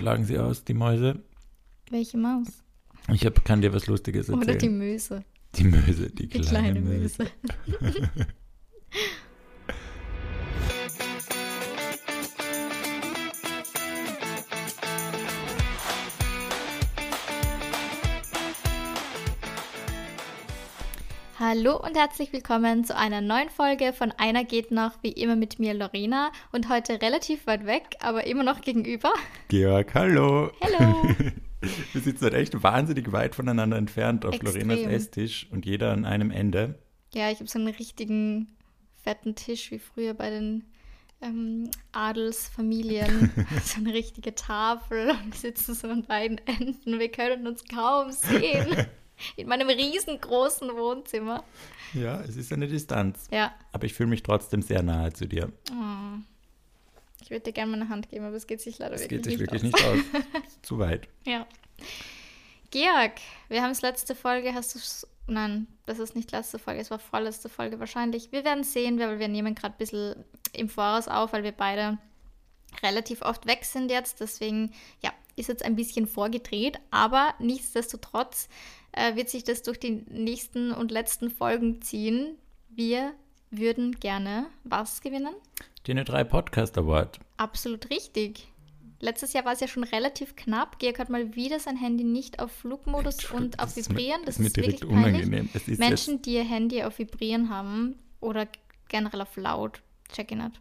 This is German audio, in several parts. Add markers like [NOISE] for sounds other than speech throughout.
schlagen sie aus, die Mäuse. Welche Maus? Ich hab, kann dir was Lustiges erzählen. Oder die Möse. Die Möse, die Die kleine, kleine Möse. Möse. [LAUGHS] Hallo und herzlich willkommen zu einer neuen Folge von Einer geht noch, wie immer mit mir Lorena und heute relativ weit weg, aber immer noch gegenüber. Georg, hallo. Hallo. [LAUGHS] Wir sitzen halt echt wahnsinnig weit voneinander entfernt auf Extrem. Lorenas Esstisch und jeder an einem Ende. Ja, ich habe so einen richtigen fetten Tisch wie früher bei den ähm, Adelsfamilien. [LAUGHS] [LAUGHS] so eine richtige Tafel und wir sitzen so an beiden Enden. Wir können uns kaum sehen. In meinem riesengroßen Wohnzimmer. Ja, es ist eine Distanz. Ja. Aber ich fühle mich trotzdem sehr nahe zu dir. Oh. Ich würde dir gerne meine Hand geben, aber es geht sich leider Es wirklich, geht sich nicht wirklich aus. nicht aus. [LAUGHS] Zu weit. Ja. Georg, wir haben es letzte Folge, hast du Nein, das ist nicht letzte Folge, es war vorletzte Folge wahrscheinlich. Wir werden sehen, weil wir nehmen gerade ein bisschen im Voraus auf, weil wir beide relativ oft weg sind jetzt. Deswegen, ja, ist jetzt ein bisschen vorgedreht, aber nichtsdestotrotz äh, wird sich das durch die nächsten und letzten Folgen ziehen. Wir würden gerne was gewinnen? Den 3 Podcast Award. Absolut richtig. Letztes Jahr war es ja schon relativ knapp. Georg hat mal wieder sein Handy nicht auf Flugmodus und auf Das ist mir- Vibrieren. Das ist ist, wirklich unangenehm. Ist Menschen, die ihr Handy auf Vibrieren haben oder generell auf laut, check ihn nicht.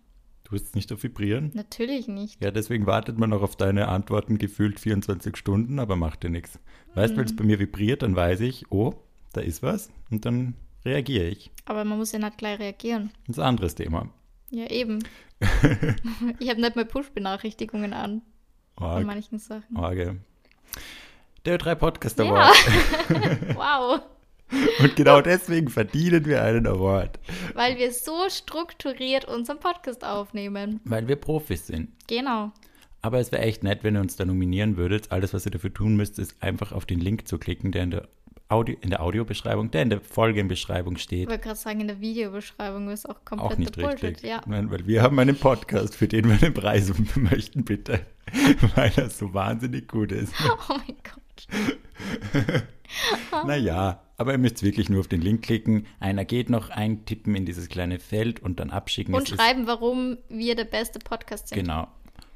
Du es nicht auf Vibrieren? Natürlich nicht. Ja, deswegen wartet man noch auf deine Antworten gefühlt 24 Stunden, aber macht dir nichts. Weißt du, wenn es bei mir vibriert, dann weiß ich, oh, da ist was und dann reagiere ich. Aber man muss ja nicht gleich reagieren. Das ist ein anderes Thema. Ja, eben. [LAUGHS] ich habe nicht mal Push-Benachrichtigungen an Org, manchen Sachen. Orge. Der 3 Podcast Ja. Award. [LAUGHS] [LAUGHS] wow. [LAUGHS] Und genau deswegen verdienen wir einen Award. Weil wir so strukturiert unseren Podcast aufnehmen. Weil wir Profis sind. Genau. Aber es wäre echt nett, wenn ihr uns da nominieren würdet. Alles, was ihr dafür tun müsst, ist einfach auf den Link zu klicken, der in der, Audio, in der Audiobeschreibung, der in der Folgenbeschreibung Ich steht. wollte gerade sagen, in der Videobeschreibung ist auch komplett Auch nicht Bullshit. richtig. Ja. Nein, weil wir haben einen Podcast, für den wir einen Preis [LAUGHS] möchten, bitte. Weil er so wahnsinnig gut ist. [LAUGHS] Oh mein Gott. [LAUGHS] Naja, aber ihr müsst wirklich nur auf den Link klicken. Einer geht noch eintippen in dieses kleine Feld und dann abschicken. Und Es schreiben, warum wir der beste Podcast sind. Genau.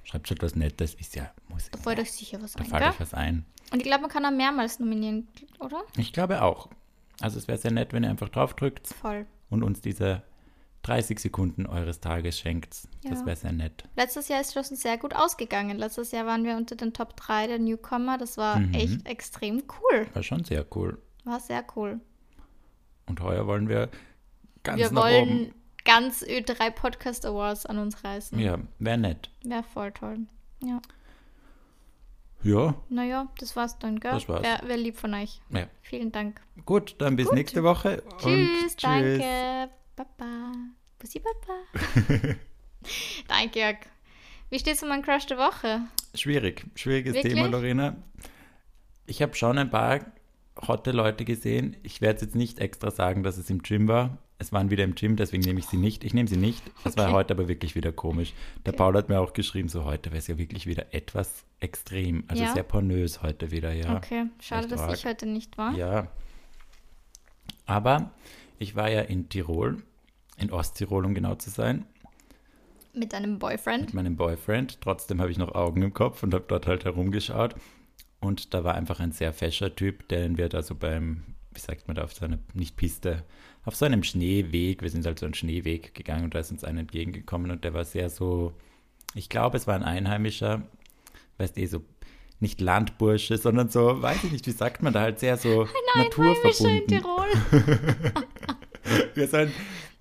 Schreibt schon was Nettes. Ist ja, muss Da fällt euch sicher was Da ein, fällt gell? euch was ein. Und ich glaube, man kann auch mehrmals nominieren, oder? Ich glaube auch. Also es wäre sehr nett, wenn ihr einfach draufdrückt Voll. und uns diese 30 Sekunden eures Tages schenkt. Das Ja. wäre sehr nett. Letztes Jahr ist schon sehr gut ausgegangen. Letztes Jahr waren wir unter den Top 3 der Newcomer. Das war Mhm. echt extrem cool. War schon sehr cool. War sehr cool. Und heuer wollen wir ganz wir nach wollen oben. ganz Ö3 Podcast Awards an uns reißen. Ja, wäre nett. Wäre voll toll. Ja. Ja, Naja, das war's dann, gell? Das war's. Wäre wär lieb von euch. ja. Vielen Dank. Gut, dann bis nächste Woche. und Tschüss, danke. Baba. Bussi, Baba. danke, Jörg. Wie steht's um meinen Crush der Woche? Schwierig, schwieriges Wirklich? Thema, Lorena. Ich habe schon ein paar hotte Leute gesehen. Ich werde jetzt nicht extra sagen, dass es im Gym war. Es waren wieder im Gym, deswegen nehme ich sie nicht. Ich nehme sie nicht. Es war Okay. heute aber wirklich wieder komisch. Der Okay. Paul hat mir auch geschrieben, so heute wäre es ja wirklich wieder etwas extrem. Also Ja? sehr pornös heute wieder, ja. Okay, schade, echt dass arg. ich heute nicht war. Ja. Aber ich war ja in Tirol, in Osttirol, um genau zu sein, Mit einem Boyfriend. mit meinem Boyfriend. Trotzdem habe ich noch Augen im Kopf und habe dort halt herumgeschaut. Und da war einfach ein sehr fescher Typ, den wir da so beim, wie sagt man da, auf so einer, nicht Piste, auf so einem Schneeweg, wir sind halt so einen Schneeweg gegangen und da ist uns einer entgegengekommen und der war sehr so, ich glaube, es war ein Einheimischer, weißt du, so nicht Landbursche, sondern so, weiß ich nicht, wie sagt man da halt sehr so Einheimischer in naturverbunden. Tirol. [LAUGHS] Wir sind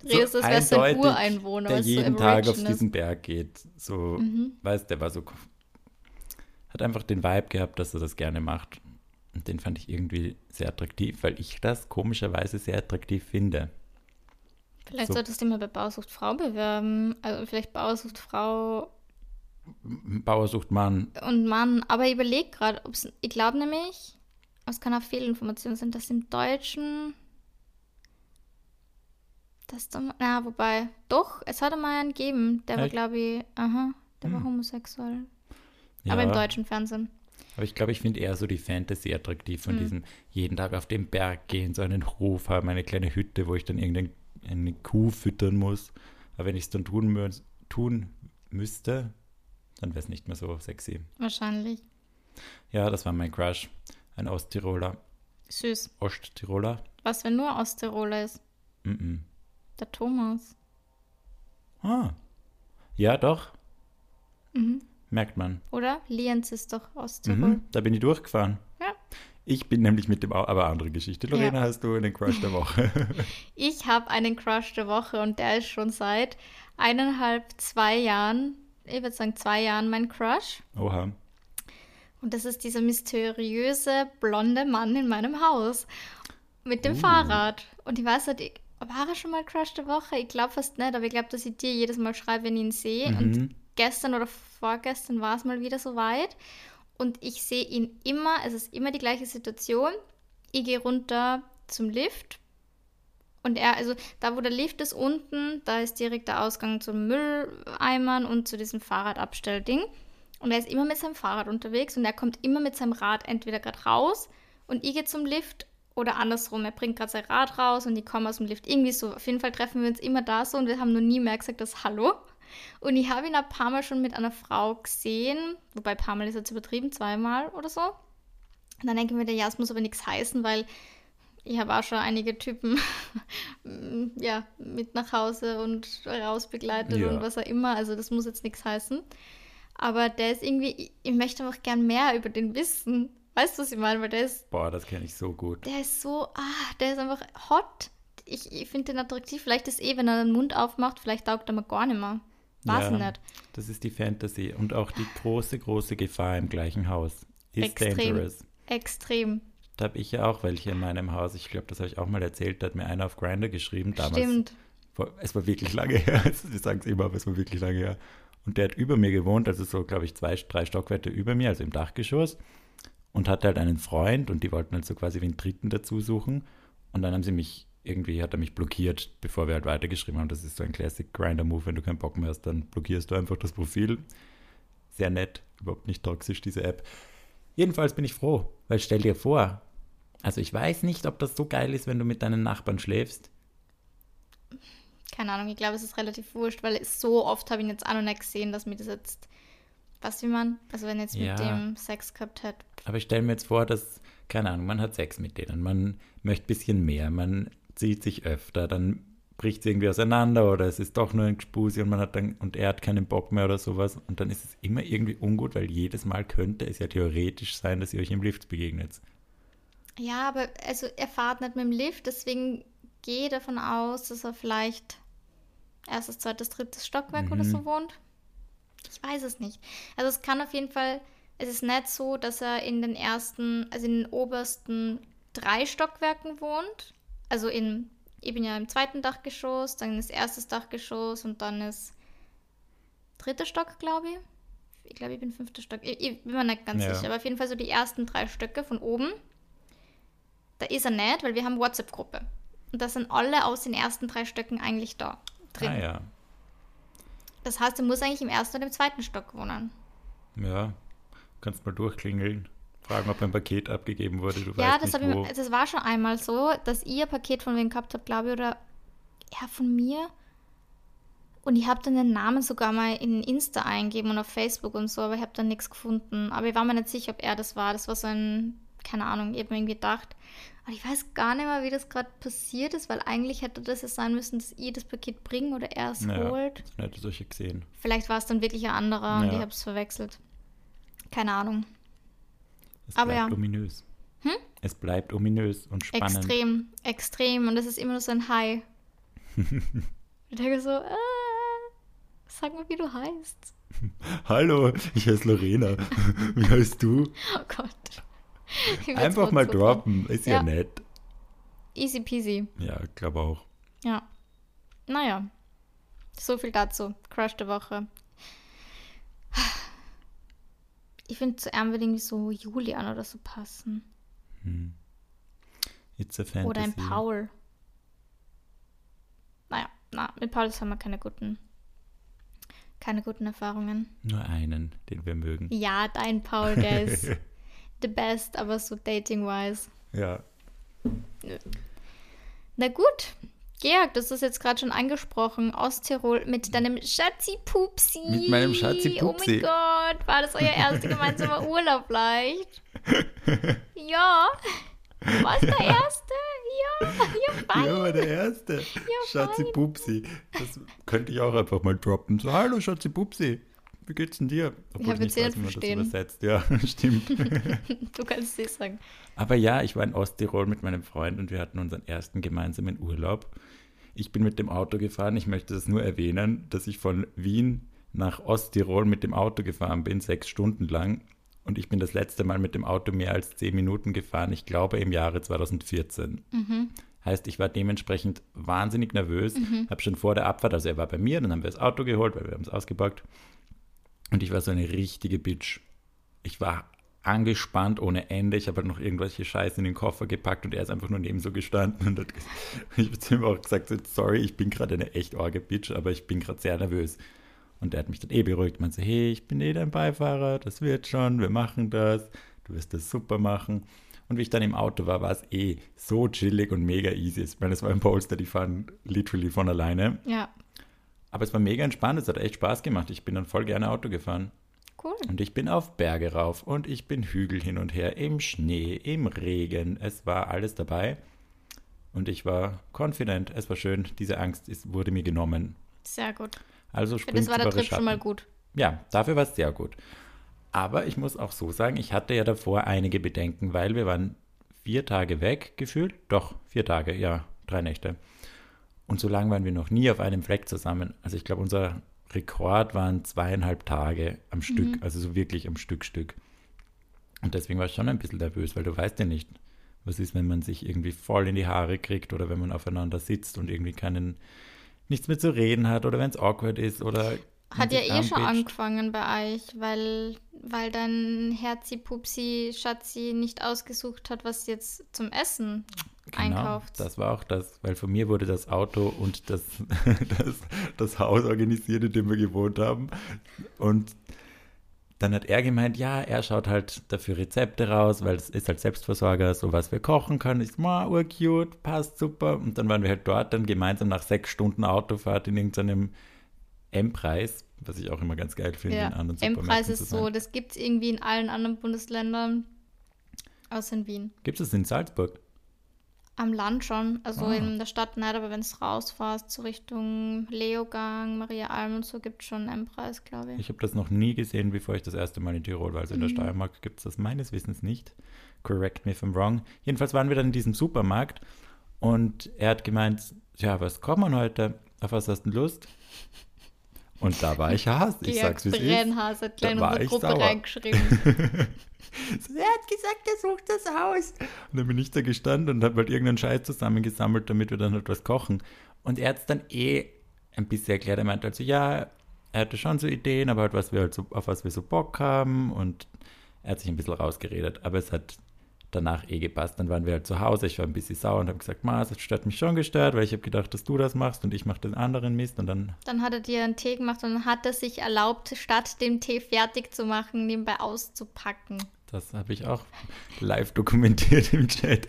Redest, als wärst du ein Ureinwohner, der jeden Tag auf diesen Berg geht. So, Mhm. weißt der war so, hat einfach den Vibe gehabt, dass er das gerne macht. Und den fand ich irgendwie sehr attraktiv, weil ich das komischerweise sehr attraktiv finde. Vielleicht So. solltest du mal bei Bausucht Frau bewerben. Also vielleicht Bausucht Frau Bauer sucht Mann. und Mann. Aber ich überlege gerade, ob es. Ich glaube nämlich, es kann auch Fehlinformation sein, dass im Deutschen. Das da, na, wobei, doch, es hat einmal einen gegeben, der war, Echt? glaube ich, aha, der war Hm. homosexuell. Aber im Ja. deutschen Fernsehen. Aber ich glaube, ich finde eher so die Fantasy attraktiv von Mhm. diesem jeden Tag auf den Berg gehen, so einen Hof haben, eine kleine Hütte, wo ich dann irgendeine Kuh füttern muss. Aber wenn ich es dann tun, tun müsste, dann wäre es nicht mehr so sexy. Wahrscheinlich. Ja, das war mein Crush. Ein Osttiroler. Süß. Osttiroler? Was, wenn nur Osttiroler ist? Mm -mm. Der Thomas. Ah. Ja, doch. Mhm. Merkt man. Oder? Lienz ist doch Osttirol. Mhm, da bin ich durchgefahren. Ja. Ich bin nämlich mit dem, aber andere Geschichte. Lorena, hast du einen Crush der Woche? [LAUGHS] Ich habe einen Crush der Woche und der ist schon seit eineinhalb, zwei Jahren, ich würde sagen zwei Jahren mein Crush. Oha. Und das ist dieser mysteriöse blonde Mann in meinem Haus mit dem Uh. Fahrrad. Und ich weiß nicht, ich, war er schon mal Crush der Woche? Ich glaube fast nicht, aber ich glaube, dass ich dir jedes Mal schreibe, wenn ich ihn sehe. Und Mhm. gestern oder vorgestern war es mal wieder soweit. Und ich sehe ihn immer, es ist immer die gleiche Situation. Ich gehe runter zum Lift. Und er, also da, wo der Lift ist unten, da ist direkt der Ausgang zum Mülleimern und zu diesem Fahrradabstellding. Und er ist immer mit seinem Fahrrad unterwegs und er kommt immer mit seinem Rad entweder gerade raus und ich gehe zum Lift oder andersrum. Er bringt gerade sein Rad raus und ich komme aus dem Lift. Irgendwie so. Auf jeden Fall treffen wir uns immer da so und wir haben noch nie mehr gesagt, das Hallo. Und ich habe ihn ein paar Mal schon mit einer Frau gesehen, wobei ein paar Mal ist jetzt übertrieben, zweimal oder so. Und dann denke ich mir, ja, es muss aber nichts heißen, weil ich habe auch schon einige Typen [LAUGHS] ja, mit nach Hause und raus begleitet Ja. und was auch immer. Also das muss jetzt nichts heißen. Aber der ist irgendwie, ich, möchte einfach gern mehr über den wissen. Weißt du, was ich meine? Weil der ist, Boah, das kenne ich so gut. der ist so, ah, der ist einfach hot. Ich, ich finde den attraktiv. Vielleicht ist eh, wenn er den Mund aufmacht, vielleicht taugt er mir gar nicht mehr. Weiß Ja, nicht. Das ist die Fantasy und auch die große, große Gefahr im gleichen Haus. Ist Extrem. dangerous. Extrem. Da habe ich ja auch welche in meinem Haus. Ich glaube, das habe ich auch mal erzählt. Da hat mir einer auf Grinder geschrieben. Damals, Stimmt. Vor, es war wirklich lange [LAUGHS] her. Wir sagen es immer, aber es war wirklich lange her. Und der hat über mir gewohnt, also so, glaube ich, zwei, drei Stockwerke über mir, also im Dachgeschoss. Und hatte halt einen Freund und die wollten halt so quasi wie einen Dritten dazu suchen. Und dann haben sie mich, irgendwie hat er mich blockiert, bevor wir halt weitergeschrieben haben. Das ist so ein Classic Grinder-Move. Wenn du keinen Bock mehr hast, dann blockierst du einfach das Profil. Sehr nett, überhaupt nicht toxisch, diese App. Jedenfalls bin ich froh, weil stell dir vor, also ich weiß nicht, ob das so geil ist, wenn du mit deinen Nachbarn schläfst. Keine Ahnung, ich glaube, es ist relativ wurscht, weil so oft habe ich ihn jetzt auch noch nicht gesehen, dass mir das jetzt, was wie man, also wenn jetzt Ja. mit dem Sex gehabt hat. Aber ich stelle mir jetzt vor, dass, keine Ahnung, man hat Sex mit denen, man möchte ein bisschen mehr, man zieht sich öfter, dann bricht es irgendwie auseinander oder es ist doch nur ein Gespusi und man hat dann, und er hat keinen Bock mehr oder sowas und dann ist es immer irgendwie ungut, weil jedes Mal könnte es ja theoretisch sein, dass ihr euch im Lift begegnet. Ja, aber also er fahrt nicht mit dem Lift, deswegen gehe ich davon aus, dass er vielleicht erstes, zweites, drittes Stockwerk oder Mhm. so wohnt. Ich weiß es nicht. Also es kann auf jeden Fall, es ist nicht so, dass er in den ersten, also in den obersten drei Stockwerken wohnt. Also in, ich bin ja im zweiten Dachgeschoss, dann ist erstes Dachgeschoss und dann ist dritter Stock, glaube ich. Ich glaube, ich bin fünfter Stock. Ich, ich bin mir nicht ganz Ja. sicher, aber auf jeden Fall so die ersten drei Stöcke von oben. Da ist er nicht, weil wir haben WhatsApp-Gruppe. Und da sind alle aus den ersten drei Stöcken eigentlich da drin. Ah ja, Das heißt, er muss eigentlich im ersten oder im zweiten Stock wohnen. ja, kannst mal durchklingeln, fragen, ob ein Paket abgegeben wurde, du ja, das, ich, das war schon einmal so, dass ihr Paket von wem gehabt habt, glaube ich, oder ja, von mir. Und ich habe dann den Namen sogar mal in Insta eingeben und auf Facebook und so, aber ich habe dann nichts gefunden. Aber ich war mir nicht sicher, ob er das war. Das war so ein, keine Ahnung, ich habe mir irgendwie gedacht. Aber ich weiß gar nicht mehr, wie das gerade passiert ist, weil eigentlich hätte das ja sein müssen, dass ihr das Paket bringt oder er es Ja. holt. Dann hätte solche gesehen. Vielleicht war es dann wirklich ein anderer und Ja. ich habe es verwechselt. Keine Ahnung. Es Aber bleibt ja. ominös. Es bleibt ominös und spannend. Extrem, extrem. Und das ist immer nur so ein Hi. [LAUGHS] ich denke so, äh, sag mal, wie du heißt. Hallo, ich heiße Lorena. [LAUGHS] Wie heißt du? Oh Gott. Einfach mal super. droppen, ist ja, Ja. nett. Easy peasy. Ja, ich glaube auch. Ja. Naja. So viel dazu. Crush der Woche. Ich finde, zu ihm würde irgendwie so Julian oder so passen. It's a fantasy. Oder ein Paul. Naja, na, mit Paul haben wir keine guten, Keine guten Erfahrungen. Nur einen, den wir mögen. Ja, dein Paul, der ist [LAUGHS] the best, aber so dating-wise. Ja. Na gut. Georg, das ist jetzt gerade schon angesprochen. Osttirol mit deinem Schatzi-Pupsi. Mit meinem Schatzi-Pupsi. Oh mein Gott, war das euer erster gemeinsamer [LAUGHS] Urlaub leicht? [LAUGHS] Ja. Du warst der Erste? Ja, ja, [LAUGHS] fein. Ja, war der Erste. Schatzi fein. Pupsi. Das könnte ich auch einfach mal droppen. So, hallo Schatzi Pupsi. Wie geht's denn dir? Ja, willst du weiß, nicht wie man das verstehen. übersetzt. Ja, [LAUGHS] stimmt. [LAUGHS] Du kannst es sagen. Aber ja, ich war in Osttirol mit meinem Freund und wir hatten unseren ersten gemeinsamen Urlaub. Ich bin mit dem Auto gefahren. Ich möchte das nur erwähnen, dass ich von Wien nach Osttirol mit dem Auto gefahren bin, sechs Stunden lang. Und ich bin das letzte Mal mit dem Auto mehr als zehn Minuten gefahren, ich glaube im Jahre 2014. Heißt, ich war dementsprechend wahnsinnig nervös, habe schon vor der Abfahrt, also er war bei mir, dann haben wir das Auto geholt, weil wir haben es ausgepackt. Und ich war so eine richtige Bitch. Ich war angespannt ohne Ende. Ich habe halt noch irgendwelche Scheiße in den Koffer gepackt und er ist einfach nur neben so gestanden und hat, [LAUGHS] ich habe zu ihm auch gesagt, so, sorry, ich bin gerade eine echt orge Bitch, aber ich bin gerade sehr nervös. Und er hat mich dann eh beruhigt. Man so, hey, ich bin eh dein Beifahrer, das wird schon, wir machen das, du wirst das super machen. Und wie ich dann im Auto war, war es eh so chillig und mega easy. Ich meine, es war ein Polster, die fahren literally von alleine. Ja, Aber es war mega entspannt, es hat echt Spaß gemacht. Ich bin dann voll gerne Auto gefahren. cool. Und ich bin auf Berge rauf und ich bin Hügel hin und her, im Schnee, im Regen. Es war alles dabei. Und ich war confident, es war schön. Diese Angst ist, wurde mir genommen. Sehr gut. Also Für das springt war der Trip schon mal gut. Ja, dafür war es sehr gut. Aber ich muss auch so sagen, ich hatte ja davor einige Bedenken, weil wir waren vier Tage weg, gefühlt. Doch, vier Tage, ja, drei Nächte. Und so lange waren wir noch nie auf einem Fleck zusammen. Also ich glaube, unser Rekord waren zweieinhalb Tage am Stück, also so wirklich am Stück, Stück. Und deswegen war ich schon ein bisschen nervös, weil du weißt ja nicht, was ist, wenn man sich irgendwie voll in die Haare kriegt oder wenn man aufeinander sitzt und irgendwie keinen, nichts mehr zu reden hat oder wenn es awkward ist oder Hat ja eh schon angefangen bei euch, weil, weil dein Herzi-Pupsi-Schatzi nicht ausgesucht hat, was jetzt zum Essen einkauft. Genau, Das war auch das, weil von mir wurde das Auto und das, [LAUGHS] das, das Haus organisiert, in dem wir gewohnt haben. Und dann hat er gemeint, ja, er schaut halt dafür Rezepte raus, weil es ist halt Selbstversorger, so was wir kochen können. Ich so, ma, urcute, passt super. Und dann waren wir halt dort dann gemeinsam nach sechs Stunden Autofahrt in irgendeinem M-Preis, was ich auch immer ganz geil finde, in ja, anderen M-Preis ist so, das gibt es irgendwie in allen anderen Bundesländern, außer in Wien. Gibt es in Salzburg? Am Land schon, also Ah. in der Stadt nicht, aber wenn es rausfährst, so Richtung Leogang, Maria Alm und so, gibt es schon einen M-Preis, glaube ich. Ich habe das noch nie gesehen, bevor ich das erste Mal in Tirol war. Also in der Steiermark gibt es das meines Wissens nicht. Correct me if I'm wrong. Jedenfalls waren wir dann in diesem Supermarkt und er hat gemeint, ja, was kommt man heute? Auf was hast du Lust? Und da war ich [LAUGHS] Hass. Ich Georg sag's, wie es ist. Unsere ich Gruppe sauer. reingeschrieben. [LAUGHS] Er hat gesagt, er sucht das Haus. Und dann bin ich da gestanden und habe halt irgendeinen Scheiß zusammengesammelt, damit wir dann halt was kochen. Und er hat es dann eh ein bisschen erklärt. Er meinte also, ja, er hatte schon so Ideen, aber halt, was wir halt so, auf was wir so Bock haben. Und er hat sich ein bisschen rausgeredet. Aber es hat danach eh gepasst. Dann waren wir halt zu Hause. Ich war ein bisschen sauer und habe gesagt, Ma, das hat mich schon gestört, weil ich habe gedacht, dass du das machst und ich mache den anderen Mist. Und dann Dann hat er dir einen Tee gemacht und hat er sich erlaubt, statt den Tee fertig zu machen, nebenbei auszupacken. Das habe ich auch live dokumentiert im Chat.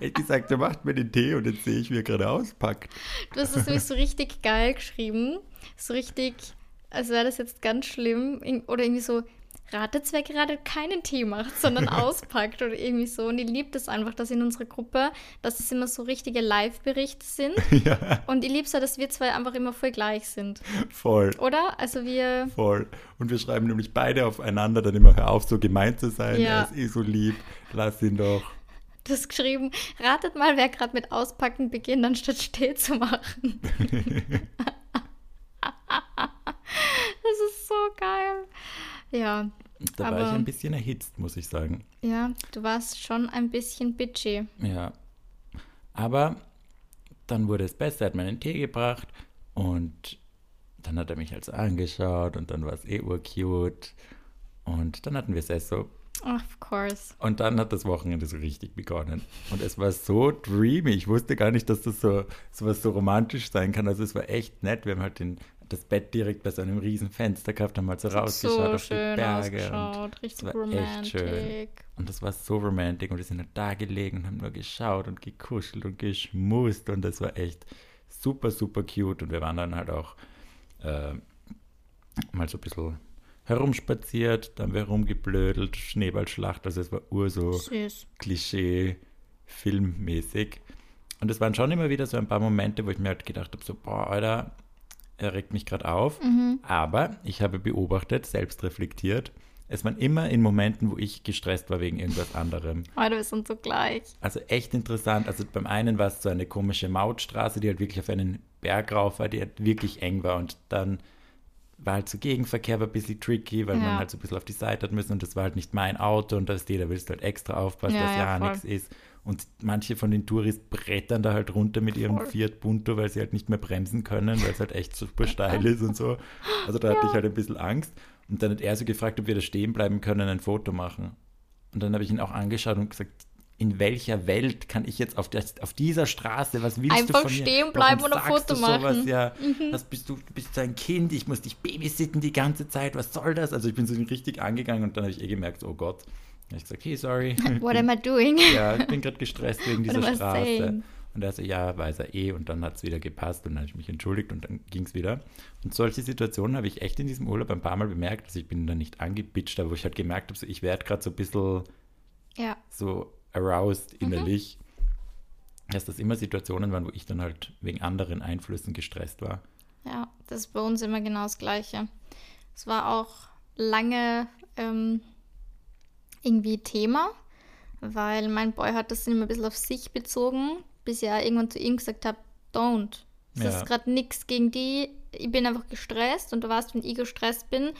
Hat gesagt, er macht mir den Tee und jetzt sehe ich, wie er gerade auspackt. Du hast es nämlich so richtig geil geschrieben. So richtig, als wäre das jetzt ganz schlimm. Oder irgendwie so, ratet, wer gerade keinen Tee macht, sondern [LAUGHS] auspackt oder irgendwie so. Und ich liebe das einfach, dass in unserer Gruppe, dass es immer so richtige Live-Berichte sind. [LAUGHS] Ja, Und ich liebe es ja, dass wir zwei einfach immer voll gleich sind. voll, Oder? Also wir, voll. Und wir schreiben nämlich beide aufeinander dann immer, hör auf, so gemein zu sein. Ja. Er ist eh so lieb, lass ihn doch. du hast geschrieben, ratet mal, wer gerade mit Auspacken beginnt, anstatt Tee zu machen. [LAUGHS] das ist so geil. Ja, Da war ich Aber- ein bisschen erhitzt, muss ich sagen. ja, du warst schon ein bisschen bitchy. Ja. Aber dann wurde es besser, er hat mir einen Tee gebracht und dann hat er mich also angeschaut und dann war es eh urcute. Und dann hatten wir Sesso Of course. Und dann hat das Wochenende so richtig begonnen. Und es war so dreamy. Ich wusste gar nicht, dass das so, so was so romantisch sein kann. Also es war echt nett. Wir haben halt den das Bett direkt bei so einem riesen Fenster gehabt, haben halt so rausgeschaut so auf die Berge. Und richtig es war echt schön. romantic. Und das war so romantic und wir sind halt da gelegen und haben nur geschaut und gekuschelt und geschmust und das war echt super, super cute und wir waren dann halt auch äh, mal so ein bisschen herumspaziert, dann haben wir herumgeblödelt, Schneeballschlacht, also es war ur so Süß. Klischee-filmmäßig. Und es waren schon immer wieder so ein paar Momente, wo ich mir halt gedacht habe, so, boah, Alter, er regt mich gerade auf. Mhm. Aber ich habe beobachtet, selbst reflektiert, es waren immer in Momenten, wo ich gestresst war wegen irgendwas anderem. Alter, wir sind so gleich. Also echt interessant. Also beim einen war es so eine komische Mautstraße, die halt wirklich auf einen Berg rauf war, die halt wirklich eng war. Und dann war halt so Gegenverkehr war ein bisschen tricky, weil Ja. man halt so ein bisschen auf die Seite hat müssen und das war halt nicht mein Auto und da ist jeder willst du halt extra aufpassen, Ja, dass ja, ja, nichts ist. Und manche von den Touris brettern da halt runter mit ihrem Voll. Fiat Punto, weil sie halt nicht mehr bremsen können, weil es halt echt super steil ist und so. Also da hatte ich halt ein bisschen Angst. Und dann hat er so gefragt, ob wir da stehen bleiben können, ein Foto machen. Und dann habe ich ihn auch angeschaut und gesagt, in welcher Welt kann ich jetzt auf, der, auf dieser Straße, was willst du Einfach von mir? stehen bleiben Warum und ein Foto du machen. Mhm. Ja, was bist du, du bist so ein Kind, ich muss dich babysitten die ganze Zeit, was soll das? Also ich bin so richtig angegangen und dann habe ich eh gemerkt, oh Gott. Dann habe ich gesagt, hey, sorry. [LAUGHS] What am I [LAUGHS] doing? ja, ich bin gerade gestresst wegen [LAUGHS] dieser Straße. saying? Und er so, ja, weiß er eh. Und dann hat es wieder gepasst und dann habe ich mich entschuldigt und dann ging es wieder. Und solche Situationen habe ich echt in diesem Urlaub ein paar Mal bemerkt. Also ich bin da nicht angebitscht, aber wo ich halt gemerkt habe, so, ich werde gerade so ein bisschen Ja, so aroused innerlich. Dass das immer Situationen waren, wo ich dann halt wegen anderen Einflüssen gestresst war. ja, das ist bei uns immer genau das Gleiche. Es war auch lange ähm, irgendwie Thema, weil mein Boy hat das immer ein bisschen auf sich bezogen, bis ich ja irgendwann zu ihm gesagt habe, don't. Es Ja. ist gerade nichts gegen die. Ich bin einfach gestresst und du weißt, wenn ich gestresst bin,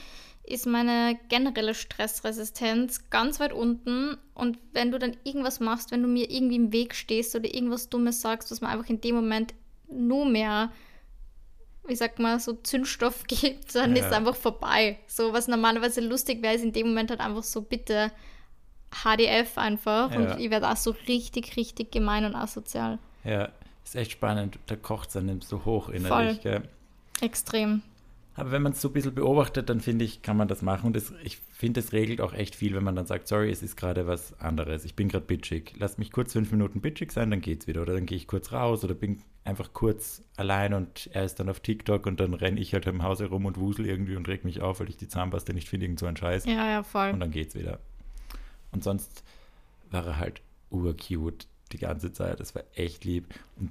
ist meine generelle Stressresistenz ganz weit unten. Und wenn du dann irgendwas machst, wenn du mir irgendwie im Weg stehst oder irgendwas Dummes sagst, was mir einfach in dem Moment nur mehr, wie sagt man, so Zündstoff [LAUGHS] gibt, dann Ja. ist es einfach vorbei. So, was normalerweise lustig wäre, ist in dem Moment halt einfach so, bitte HDF einfach. Ja. Und ich werde auch so richtig, richtig gemein und asozial. Ja, ist echt spannend. Da kocht es einem so hoch Voll. innerlich. Gell? Extrem. Aber wenn man es so ein bisschen beobachtet, dann finde ich, kann man das machen. Und das, ich finde, es regelt auch echt viel, wenn man dann sagt, sorry, es ist gerade was anderes. Ich bin gerade bitchig. Lass mich kurz fünf Minuten bitchig sein, dann geht's wieder. Oder dann gehe ich kurz raus oder bin einfach kurz allein und er ist dann auf TikTok und dann renne ich halt im Haus herum und wusel irgendwie und reg mich auf, weil ich die Zahnpasta nicht finde, irgend so ein Scheiß. Ja, ja, voll. Und dann geht's wieder. Und sonst war er halt urcute die ganze Zeit. Das war echt lieb. Und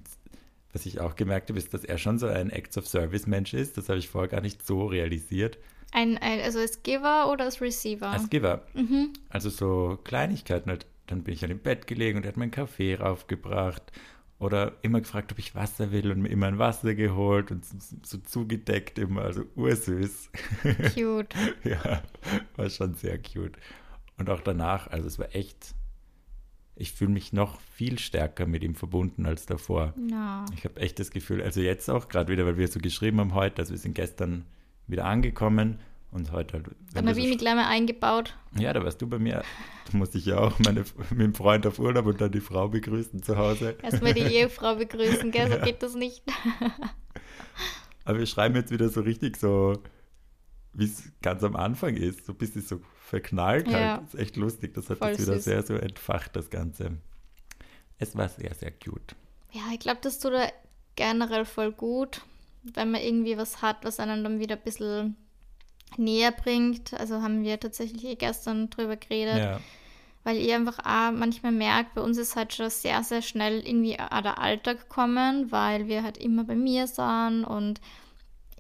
was ich auch gemerkt habe, ist, dass er schon so ein Acts of Service Mensch ist. Das habe ich vorher gar nicht so realisiert. Ein, ein, also als Giver oder als Receiver? Als Giver. mhm. Also so Kleinigkeiten. Halt. Dann bin ich an im Bett gelegen und er hat mir einen Kaffee raufgebracht. Oder immer gefragt, ob ich Wasser will und mir immer ein Wasser geholt und so, so zugedeckt immer. Also ursüß. [LAUGHS] Cute. ja, war schon sehr cute. Und auch danach, also es war echt, ich fühle mich noch viel stärker mit ihm verbunden als davor. Ja. Ich habe echt das Gefühl, also jetzt auch gerade wieder, weil wir so geschrieben haben heute, also wir sind gestern wieder angekommen und heute halt. Dann wir habe ich mich gleich mal eingebaut. ja, da warst du bei mir. Da musste ich ja auch meine, mit dem Freund auf Urlaub und dann die Frau begrüßen zu Hause. Erstmal die [LAUGHS] Ehefrau begrüßen, gell? So geht das nicht. Aber wir schreiben jetzt wieder so richtig so, wie es ganz am Anfang ist. So ein bisschen so verknallt Ja. halt. Das ist echt lustig. Das hat Voll jetzt wieder süß. sehr so entfacht, das Ganze. Es war sehr, sehr cute. Ja, ich glaube, das tut er generell voll gut, wenn man irgendwie was hat, was einen dann wieder ein bisschen näher bringt. Also haben wir tatsächlich eh gestern drüber geredet. Ja. Weil ihr einfach auch manchmal merkt, bei uns ist halt schon sehr, sehr schnell irgendwie der Alltag kommen, weil wir halt immer bei mir sind und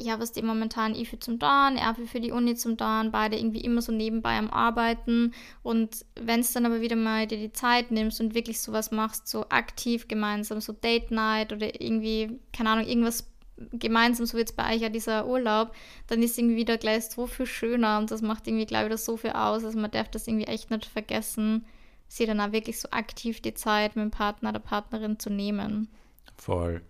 ja, was die momentan ich für zum Dorn, er für die Uni zum Dorn, beide irgendwie immer so nebenbei am Arbeiten und wenn es dann aber wieder mal dir die Zeit nimmst und wirklich sowas machst, so aktiv gemeinsam, so Date Night oder irgendwie, keine Ahnung, irgendwas gemeinsam, so wie jetzt bei euch ja dieser Urlaub, dann ist irgendwie wieder gleich so viel schöner und das macht irgendwie, glaube ich, das so viel aus. Also man darf das irgendwie echt nicht vergessen, sich dann auch wirklich so aktiv die Zeit mit dem Partner oder Partnerin zu nehmen. Voll.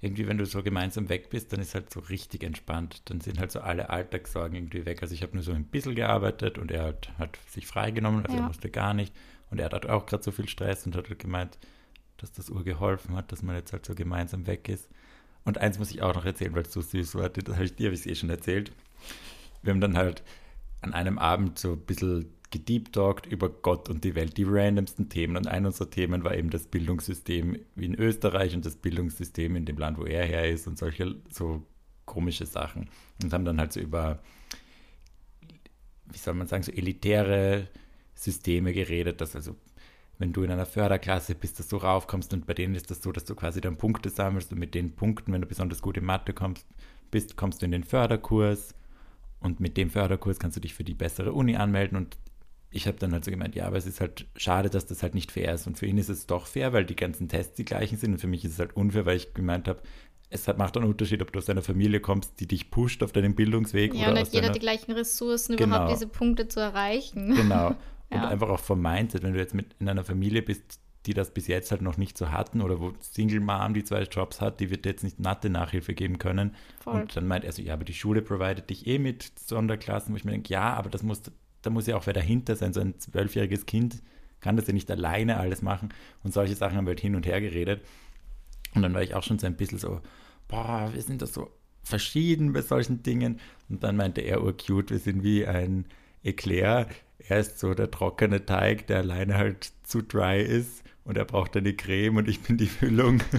Irgendwie, wenn du so gemeinsam weg bist, dann ist halt so richtig entspannt. Dann sind halt so alle Alltagssorgen irgendwie weg. Also ich habe nur so ein bisschen gearbeitet und er hat, hat sich freigenommen, also Ja. er musste gar nicht. Und er hat auch gerade so viel Stress und hat halt gemeint, dass das Uhr geholfen hat, dass man jetzt halt so gemeinsam weg ist. Und eins muss ich auch noch erzählen, weil es so süß war. Das habe ich dir, habe ich es eh schon erzählt. Wir haben dann halt an einem Abend so ein bisschen gedeeptalkt über Gott und die Welt, die randomsten Themen. Und ein unserer Themen war eben das Bildungssystem in Österreich und das Bildungssystem in dem Land, wo er her ist und solche so komische Sachen. Und haben dann halt so über, wie soll man sagen, so elitäre Systeme geredet, dass also wenn du in einer Förderklasse bist, dass du raufkommst und bei denen ist das so, dass du quasi dann Punkte sammelst und mit den Punkten, wenn du besonders gut in Mathe kommst, bist, kommst du in den Förderkurs und mit dem Förderkurs kannst du dich für die bessere Uni anmelden und ich habe dann halt so gemeint, ja, aber es ist halt schade, dass das halt nicht fair ist. Und für ihn ist es doch fair, weil die ganzen Tests die gleichen sind. Und für mich ist es halt unfair, weil ich gemeint habe, es macht einen Unterschied, ob du aus einer Familie kommst, die dich pusht auf deinem Bildungsweg. Ja, oder und hat jeder die gleichen Ressourcen, genau. überhaupt diese Punkte zu erreichen. Genau. [LAUGHS] Und ja. einfach auch vom Mindset, wenn du jetzt mit in einer Familie bist, die das bis jetzt halt noch nicht so hatten oder wo Single Mom, die zwei Jobs hat, die wird jetzt nicht Natte Nachhilfe geben können. Voll. Und dann meint er so, ja, aber die Schule providet dich eh mit Sonderklassen, wo ich mir denke, ja, aber das muss da muss ja auch wer dahinter sein. So ein zwölfjähriges Kind kann das ja nicht alleine alles machen. Und solche Sachen haben wir halt hin und her geredet. Und dann war ich auch schon so ein bisschen so, boah, wir sind da so verschieden bei solchen Dingen. Und dann meinte er, oh cute, wir sind wie ein Eclair. Er ist so der trockene Teig, der alleine halt zu dry ist. Und er braucht eine Creme und ich bin die Füllung. [LAUGHS]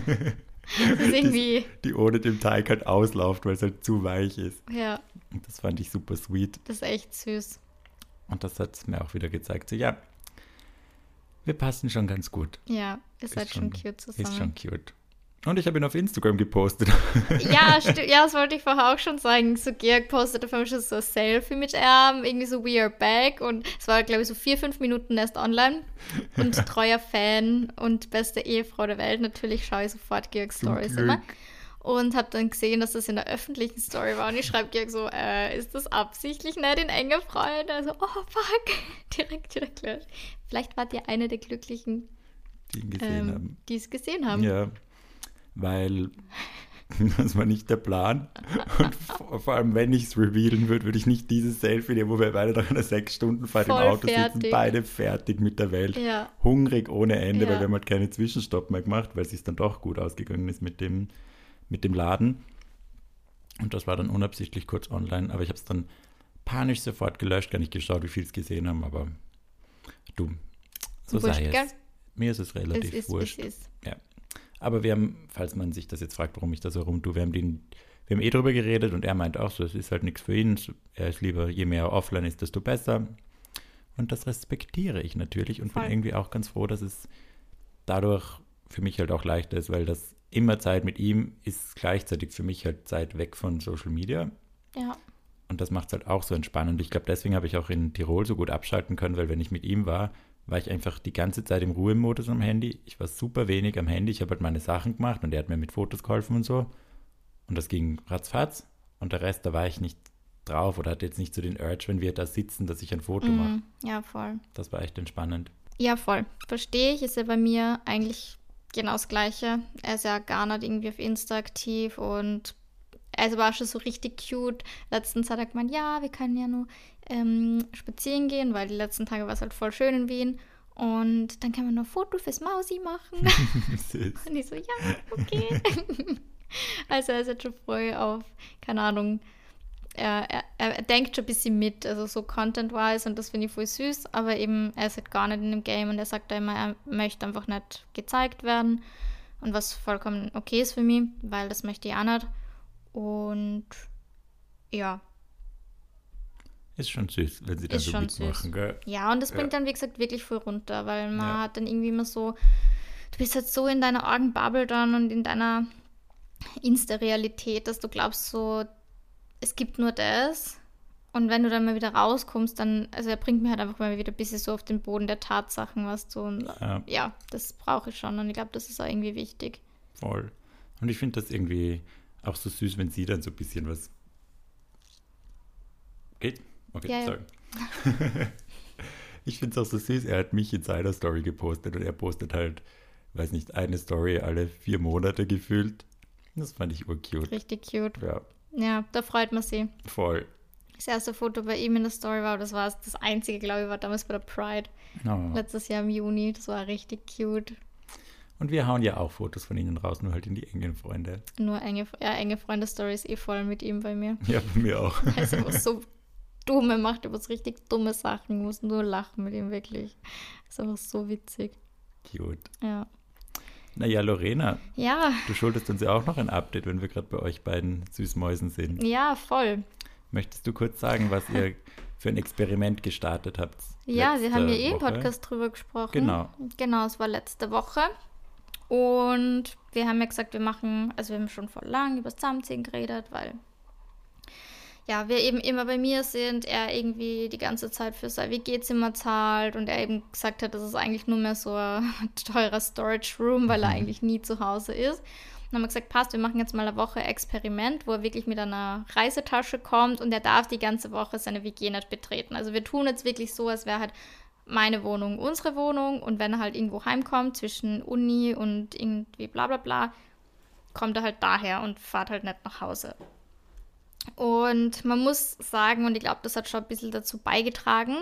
Die, die ohne den Teig halt auslauft, weil es halt zu weich ist. Ja. Und das fand ich super sweet. Das ist echt süß. Und das hat es mir auch wieder gezeigt. So, ja, wir passen schon ganz gut. Ja, ihr seid schon, schon cute zusammen. Ist schon cute. Und ich habe ihn auf Instagram gepostet. [LAUGHS] Ja, [LAUGHS] ja, das wollte ich vorher auch schon sagen. So Georg postet auf einmal schon so ein Selfie mit ihm, irgendwie so We are back. Und es war, glaube ich, so vier, fünf Minuten erst online. Und [LAUGHS] treuer Fan und beste Ehefrau der Welt. Natürlich schaue ich sofort Georgs Stories immer und habe dann gesehen, dass das in der öffentlichen Story war. Und ich schreibe Georg so, äh, ist das absichtlich nicht in enge Freunde? Also, oh fuck, [LAUGHS] direkt wieder gelöscht. Vielleicht wart ihr eine der Glücklichen, die ihn gesehen ähm, haben. Die es gesehen haben. Ja, weil [LAUGHS] das war nicht der Plan. Und vor allem, wenn ich es revealen würde, würde ich nicht dieses Selfie nehmen, wo wir beide nach einer sechs Stunden Fahrt im Auto fertig. sitzen, beide fertig mit der Welt. Ja. Hungrig ohne Ende, ja. weil wir haben halt keine Zwischenstopp mehr gemacht, weil es sich dann doch gut ausgegangen ist mit dem mit dem Laden. Und das war dann unabsichtlich kurz online, aber ich habe es dann panisch sofort gelöscht, gar nicht geschaut, wie viel es gesehen haben, aber du, so wurscht, sei es. Gell? Mir ist es relativ es ist, wurscht. Es ist. Ja. Aber wir haben, falls man sich das jetzt fragt, warum ich da so rumtue, wir haben den, wir haben eh drüber geredet und er meint auch so, es ist halt nichts für ihn. Er ist lieber, je mehr offline ist, desto besser. Und das respektiere ich natürlich und Voll. bin irgendwie auch ganz froh, dass es dadurch für mich halt auch leichter ist, weil das immer Zeit mit ihm ist gleichzeitig für mich halt Zeit weg von Social Media. Ja. Und das macht es halt auch so entspannend. Ich glaube, deswegen habe ich auch in Tirol so gut abschalten können, weil wenn ich mit ihm war, war ich einfach die ganze Zeit im Ruhemodus am Handy. Ich war super wenig am Handy. Ich habe halt meine Sachen gemacht und er hat mir mit Fotos geholfen und so. Und das ging ratzfatz. Und der Rest, da war ich nicht drauf oder hatte jetzt nicht so den Urge, wenn wir da sitzen, dass ich ein Foto mm, mache. Ja, voll. Das war echt entspannend. Ja, voll. Verstehe ich. Ist ja bei mir eigentlich genau das Gleiche. Er ist ja gar nicht irgendwie auf Insta aktiv und also war schon so richtig cute. Letztens hat er gemeint, ja, wir können ja nur ähm, spazieren gehen, weil die letzten Tage war es halt voll schön in Wien. Und dann kann man noch ein Foto fürs Mausi machen. [LAUGHS] [LAUGHS] und ich so, ja, okay. [LAUGHS] also er ist jetzt schon voll auf, keine Ahnung, er, er, er, denkt schon ein bisschen mit, also so content-wise und das finde ich voll süß, aber eben er ist halt gar nicht in dem Game und er sagt da immer, er möchte einfach nicht gezeigt werden und was vollkommen okay ist für mich, weil das möchte ich auch nicht und ja. Ist schon süß, wenn sie dann so mitmachen, gell? Ja, und das bringt ja. dann, wie gesagt, wirklich voll runter, weil man ja. hat dann irgendwie immer so, du bist halt so in deiner Augenbubble dann und in deiner Insta-Realität, dass du glaubst so, es gibt nur das. Und wenn du dann mal wieder rauskommst, dann, also er bringt mir halt einfach mal wieder ein bisschen so auf den Boden der Tatsachen, was du. Und, ja. ja, das brauche ich schon. Und ich glaube, das ist auch irgendwie wichtig. Voll. Und ich finde das irgendwie auch so süß, wenn sie dann so ein bisschen was. Geht? Okay, ja, sorry. Ja. [LAUGHS] ich finde es auch so süß. Er hat mich in seiner Story gepostet und er postet halt, weiß nicht, eine Story alle vier Monate gefühlt. Das fand ich urcute. Richtig cute. Ja. Ja, da freut man sich. Voll. Das erste Foto bei ihm in der Story war, das war das einzige, glaube ich, war damals bei der Pride. Oh. Letztes Jahr im Juni. Das war richtig cute. Und wir hauen ja auch Fotos von ihnen raus, nur halt in die engen Freunde. Nur enge, ja, enge Freunde-Stories eh voll mit ihm bei mir. Ja, bei mir auch. Also was so dumme macht, über richtig dumme Sachen. Ich muss nur lachen mit ihm, wirklich. Das ist einfach so witzig. Gut. Ja. Naja, Lorena, Ja, du schuldest uns ja auch noch ein Update, wenn wir gerade bei euch beiden Süßmäusen sind. ja, voll. Möchtest du kurz sagen, was ihr für ein Experiment gestartet habt? Ja, wir haben ja eh im? Podcast drüber gesprochen. Genau. Genau, es war letzte Woche. Und wir haben ja gesagt, wir machen, also wir haben schon vor lang über das Zusammenziehen geredet, weil ja, wir eben immer bei mir sind, er irgendwie die ganze Zeit für sein WG-Zimmer zahlt und er eben gesagt hat, das ist eigentlich nur mehr so ein [LAUGHS] teurer Storage Room, weil er eigentlich nie zu Hause ist. Und dann haben wir gesagt, passt, wir machen jetzt mal eine Woche Experiment, wo er wirklich mit einer Reisetasche kommt und er darf die ganze Woche seine WG nicht betreten. Also wir tun jetzt wirklich so, als wäre halt meine Wohnung unsere Wohnung und wenn er halt irgendwo heimkommt zwischen Uni und irgendwie bla bla bla, kommt er halt daher und fährt halt nicht nach Hause. Und man muss sagen, und ich glaube, das hat schon ein bisschen dazu beigetragen,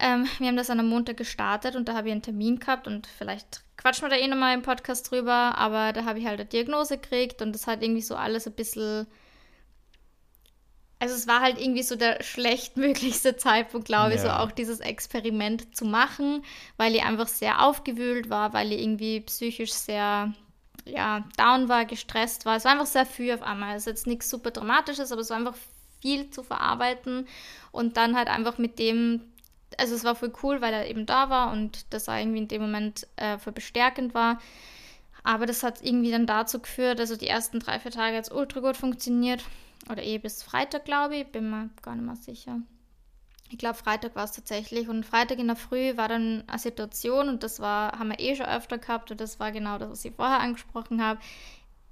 ähm, wir haben das an einem Montag gestartet und da habe ich einen Termin gehabt und vielleicht quatschen wir da eh nochmal im Podcast drüber, aber da habe ich halt eine Diagnose gekriegt und das hat irgendwie so alles ein bisschen. Also es war halt irgendwie so der [LAUGHS] schlechtmöglichste Zeitpunkt, glaube ich, so Ja. auch dieses Experiment zu machen, weil ich einfach sehr aufgewühlt war, weil ich irgendwie psychisch sehr ja, down war, gestresst war. Es war einfach sehr viel auf einmal. Es ist jetzt nichts super Dramatisches, aber es war einfach viel zu verarbeiten und dann halt einfach mit dem, also es war voll cool, weil er eben da war und das auch irgendwie in dem Moment äh, voll bestärkend war. Aber das hat irgendwie dann dazu geführt, also die ersten drei, vier Tage hat es ultra gut funktioniert. Oder eh bis Freitag, glaube ich, bin mir gar nicht mehr sicher. Ich glaube, Freitag war es tatsächlich. Und Freitag in der Früh war dann eine Situation, und das war, haben wir eh schon öfter gehabt, und das war genau das, was ich vorher angesprochen habe.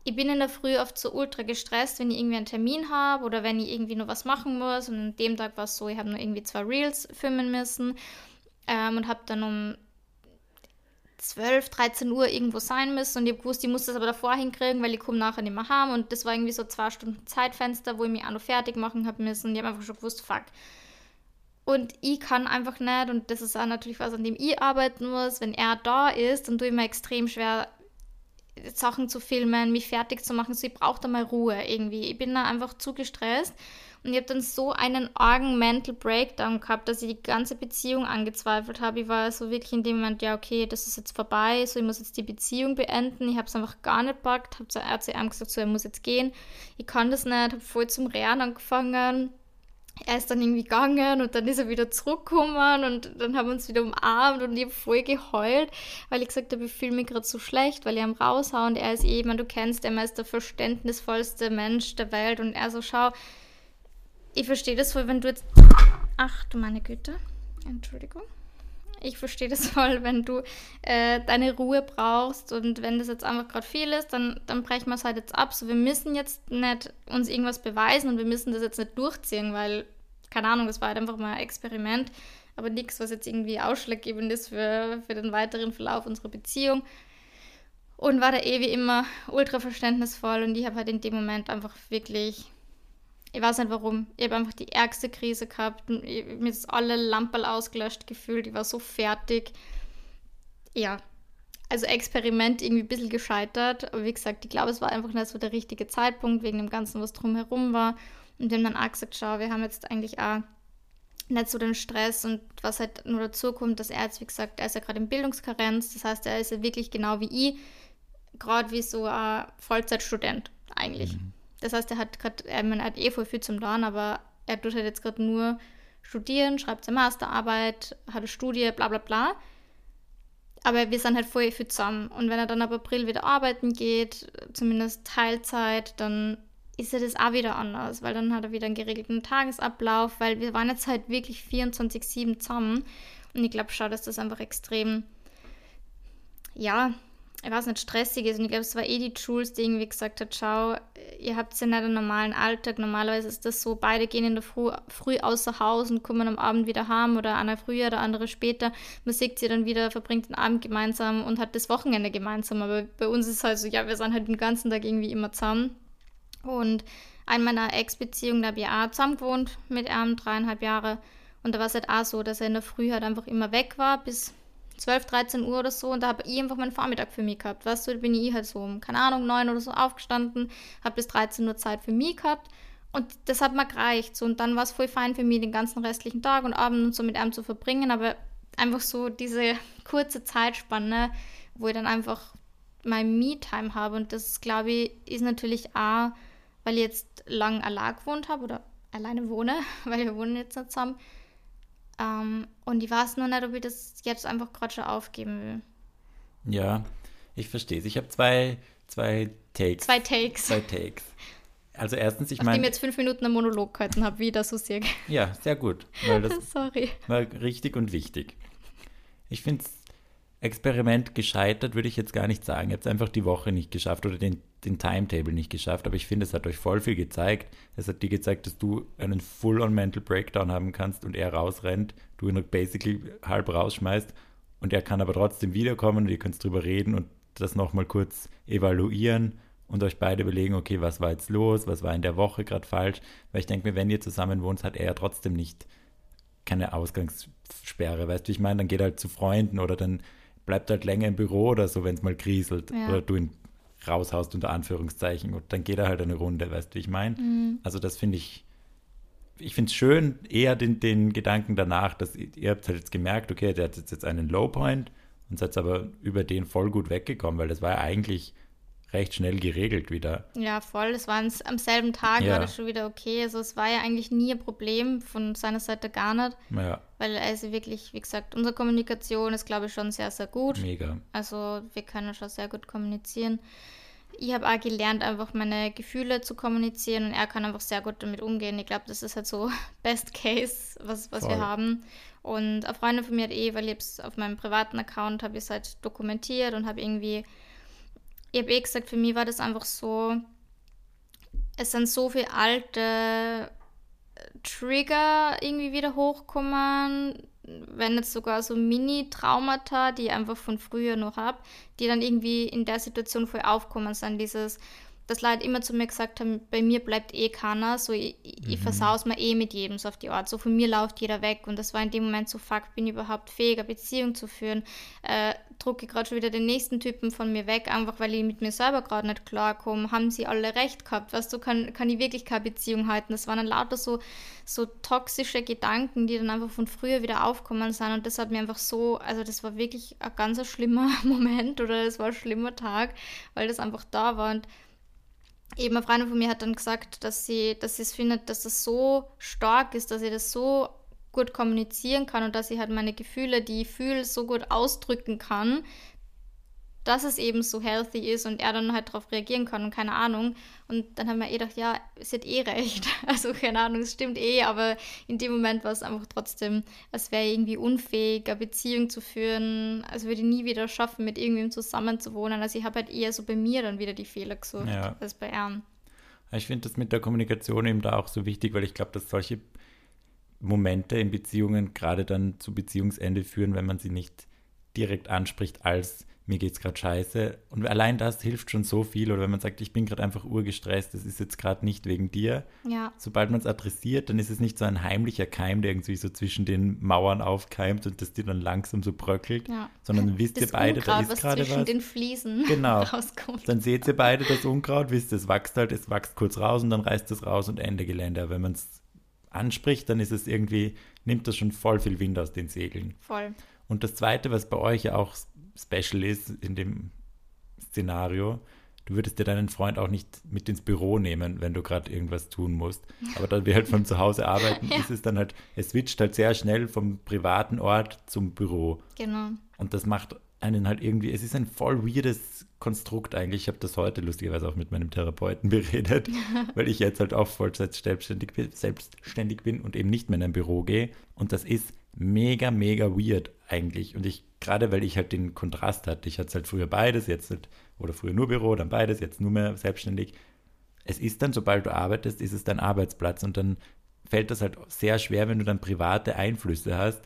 Ich bin in der Früh oft so ultra gestresst, wenn ich irgendwie einen Termin habe oder wenn ich irgendwie nur was machen muss. Und an dem Tag war es so, ich habe nur irgendwie zwei Reels filmen müssen ähm, und habe dann um 12, 13 Uhr irgendwo sein müssen und ich habe gewusst, ich muss das aber davor hinkriegen, weil ich komme nachher nicht mehr heim und das war irgendwie so zwei Stunden Zeitfenster, wo ich mich auch noch fertig machen habe müssen und ich habe einfach schon gewusst, fuck. Und ich kann einfach nicht, und das ist auch natürlich was, an dem ich arbeiten muss, wenn er da ist, dann tue ich mir extrem schwer, Sachen zu filmen, mich fertig zu machen. So, ich brauche da mal Ruhe irgendwie. Ich bin da einfach zu gestresst. Und ich habe dann so einen argen Mental Breakdown gehabt, dass ich die ganze Beziehung angezweifelt habe. Ich war so wirklich in dem Moment, ja, okay, das ist jetzt vorbei, so ich muss jetzt die Beziehung beenden. Ich habe es einfach gar nicht packt, habe zur RCM gesagt, so er muss jetzt gehen. Ich kann das nicht, habe voll zum Rehren angefangen. Er ist dann irgendwie gegangen und dann ist er wieder zurückgekommen und dann haben wir uns wieder umarmt und ich habe voll geheult, weil ich gesagt habe, ich fühle mich gerade so schlecht, weil ich am raushaue und er ist eh, meine, du kennst, er ist der verständnisvollste Mensch der Welt und er so, schau, ich verstehe das voll, wenn du jetzt. Ach du meine Güte. Entschuldigung. Ich verstehe das [LAUGHS] voll, wenn du äh, deine Ruhe brauchst und wenn das jetzt einfach gerade viel ist, dann, dann brechen wir es halt jetzt ab. So, wir müssen jetzt nicht uns irgendwas beweisen und wir müssen das jetzt nicht durchziehen, weil, keine Ahnung, das war halt einfach mal ein Experiment, aber nichts, was jetzt irgendwie ausschlaggebend ist für, für den weiteren Verlauf unserer Beziehung. Und war da eh wie immer ultra verständnisvoll und ich habe halt in dem Moment einfach wirklich ich weiß nicht warum. Ich habe einfach die ärgste Krise gehabt. Ich, mir ist alle Lampen ausgelöscht gefühlt. Ich war so fertig. Ja. Also Experiment irgendwie ein bisschen gescheitert. Aber wie gesagt, ich glaube, es war einfach nicht so der richtige Zeitpunkt wegen dem Ganzen, was drumherum war. Und wir haben dann auch gesagt, schau, wir haben jetzt eigentlich auch nicht so den Stress und was halt nur dazu kommt, dass er jetzt, wie gesagt, er ist ja gerade in Bildungskarenz. Das heißt, er ist ja wirklich genau wie ich, gerade wie so ein Vollzeitstudent eigentlich. Mhm. Das heißt, er hat gerade, er, er hat eh voll viel zum Lernen, aber er tut halt jetzt gerade nur studieren, schreibt seine Masterarbeit, hat eine Studie, bla bla bla. Aber wir sind halt voll viel zusammen. Und wenn er dann ab April wieder arbeiten geht, zumindest Teilzeit, dann ist ja das auch wieder anders, weil dann hat er wieder einen geregelten Tagesablauf, weil wir waren jetzt halt wirklich 24-7 zusammen. Und ich glaube schon, dass das einfach extrem, ja, ich weiß nicht, stressig ist. Und ich glaube, es war eh die Jules, die irgendwie gesagt hat, schau, ihr habt ja nicht einen normalen Alltag. Normalerweise ist das so, beide gehen in der Früh, früh außer Haus und kommen am Abend wieder heim oder einer früher, der andere später. Man sieht sie dann wieder, verbringt den Abend gemeinsam und hat das Wochenende gemeinsam. Aber bei uns ist es halt so, ja, wir sind halt den ganzen Tag irgendwie immer zusammen. Und in meiner Ex-Beziehung, da habe ich auch zusammen gewohnt mit ihm, dreieinhalb Jahre. Und da war es halt auch so, dass er in der Früh halt einfach immer weg war, bis 12, 13 Uhr oder so und da habe ich einfach meinen Vormittag für mich gehabt. Weißt du, da bin ich halt so um, keine Ahnung, 9 oder so aufgestanden, habe bis 13 Uhr Zeit für mich gehabt und das hat mir gereicht. So, und dann war es voll fein für mich, den ganzen restlichen Tag und Abend und so mit ihm zu verbringen, aber einfach so diese [LAUGHS] kurze Zeitspanne, wo ich dann einfach mein Me-Time habe und das, glaube ich, ist natürlich auch, weil ich jetzt lang allein gewohnt habe oder alleine wohne, [LAUGHS] weil wir wohnen jetzt nicht zusammen, ähm, und ich weiß nur nicht, ob ich das jetzt einfach gerade schon aufgeben will. Ja, ich verstehe es. Ich habe zwei, zwei Takes. Zwei Takes. Zwei Takes. Also erstens, ich meine... Ich jetzt fünf Minuten einen Monolog gehalten habe, wie das so sehr... [LAUGHS] Ja, sehr gut. Weil das [LAUGHS] Sorry. war richtig und wichtig. Ich finde es Experiment gescheitert, würde ich jetzt gar nicht sagen. Ihr habt es einfach die Woche nicht geschafft oder den, den Timetable nicht geschafft. Aber ich finde, es hat euch voll viel gezeigt. Es hat dir gezeigt, dass du einen Full-on Mental Breakdown haben kannst und er rausrennt, du ihn basically halb rausschmeißt und er kann aber trotzdem wiederkommen und ihr könnt drüber reden und das nochmal kurz evaluieren und euch beide überlegen, okay, was war jetzt los, was war in der Woche gerade falsch. Weil ich denke mir, wenn ihr zusammen wohnt, hat er ja trotzdem nicht keine Ausgangssperre. Weißt du, ich meine, dann geht er halt zu Freunden oder dann bleibt halt länger im Büro oder so, wenn es mal kriselt ja. oder du ihn raushaust unter Anführungszeichen und dann geht er halt eine Runde, weißt du, wie ich meine? Mhm. Also das finde ich, ich finde es schön, eher den, den Gedanken danach, dass ihr, habt halt jetzt gemerkt, okay, der hat jetzt einen Lowpoint und seid aber über den voll gut weggekommen, weil das war ja eigentlich recht schnell geregelt wieder. Ja, voll. Es war am selben Tag, ja. war das schon wieder okay. Also es war ja eigentlich nie ein Problem, von seiner Seite gar nicht. Ja. Weil er ist wirklich, wie gesagt, unsere Kommunikation ist, glaube ich, schon sehr, sehr gut. Mega. Also wir können schon sehr gut kommunizieren. Ich habe auch gelernt, einfach meine Gefühle zu kommunizieren und er kann einfach sehr gut damit umgehen. Ich glaube, das ist halt so [LAUGHS] Best Case, was, was wir haben. Und eine Freundin von mir hat eh, weil ich es auf meinem privaten Account habe ich es halt dokumentiert und habe irgendwie ich habe eh gesagt, für mich war das einfach so, es sind so viele alte Trigger irgendwie wieder hochkommen, wenn jetzt sogar so Mini-Traumata, die ich einfach von früher noch habe, die dann irgendwie in der Situation voll aufkommen sind. Dieses, dass Leute immer zu mir gesagt haben, bei mir bleibt eh keiner, so ich, mhm. ich versaus mir eh mit jedem so auf die Art, so von mir läuft jeder weg. Und das war in dem Moment so, fuck, bin ich überhaupt fähig, eine Beziehung zu führen, äh, drucke gerade schon wieder den nächsten Typen von mir weg, einfach weil ich mit mir selber gerade nicht klarkomme, haben sie alle recht gehabt, weißt du, kann, kann ich wirklich keine Beziehung halten, das waren dann lauter so, so toxische Gedanken, die dann einfach von früher wieder aufkommen sind. Und das hat mir einfach so, also das war wirklich ein ganz schlimmer [LAUGHS] Moment oder es war ein schlimmer Tag, weil das einfach da war. Und eben eine Freundin von mir hat dann gesagt, dass sie, dass sie es findet, dass das so stark ist, dass sie das so gut kommunizieren kann und dass sie halt meine Gefühle, die ich fühle, so gut ausdrücken kann, dass es eben so healthy ist und er dann halt darauf reagieren kann und keine Ahnung. Und dann haben wir eh gedacht, ja, es hat eh recht. [LAUGHS] Also keine Ahnung, es stimmt eh, aber in dem Moment war es einfach trotzdem, als wäre irgendwie unfähig, eine Beziehung zu führen. Also würde ich nie wieder schaffen, mit irgendwem zusammenzuwohnen. Also ich habe halt eher so bei mir dann wieder die Fehler gesucht, ja. als bei ihm. Ich finde das mit der Kommunikation eben da auch so wichtig, weil ich glaube, dass solche Momente in Beziehungen gerade dann zu Beziehungsende führen, wenn man sie nicht direkt anspricht als mir geht's gerade scheiße. Und allein das hilft schon so viel. Oder wenn man sagt, ich bin gerade einfach urgestresst, das ist jetzt gerade nicht wegen dir. Ja. Sobald man es adressiert, dann ist es nicht so ein heimlicher Keim, der irgendwie so zwischen den Mauern aufkeimt und das dir dann langsam so bröckelt, ja. sondern wisst das ihr beide, Unkraut, da ist gerade was. zwischen den Fliesen [LAUGHS] genau. rauskommt. Dann seht ihr beide das Unkraut, wisst es wächst halt, es wächst kurz raus und dann reißt es raus und Ende Gelände. Aber wenn man es anspricht, dann ist es irgendwie, nimmt das schon voll viel Wind aus den Segeln. Voll. Und das Zweite, was bei euch ja auch special ist in dem Szenario, du würdest dir deinen Freund auch nicht mit ins Büro nehmen, wenn du gerade irgendwas tun musst. Aber da wir halt von zu Hause arbeiten, [LAUGHS] ja. ist es dann halt, es switcht halt sehr schnell vom privaten Ort zum Büro. Genau. Und das macht einen halt irgendwie, es ist ein voll weirdes Konstrukt eigentlich. Ich habe das heute lustigerweise auch mit meinem Therapeuten [LAUGHS] beredet, [LAUGHS] weil ich jetzt halt auch Vollzeit selbstständig bin, selbstständig bin und eben nicht mehr in ein Büro gehe. Und das ist mega, mega weird eigentlich. Und ich, gerade weil ich halt den Kontrast hatte, ich hatte halt früher beides, jetzt halt, oder früher nur Büro, dann beides, jetzt nur mehr selbstständig. Es ist dann, sobald du arbeitest, ist es dein Arbeitsplatz und dann fällt das halt sehr schwer, wenn du dann private Einflüsse hast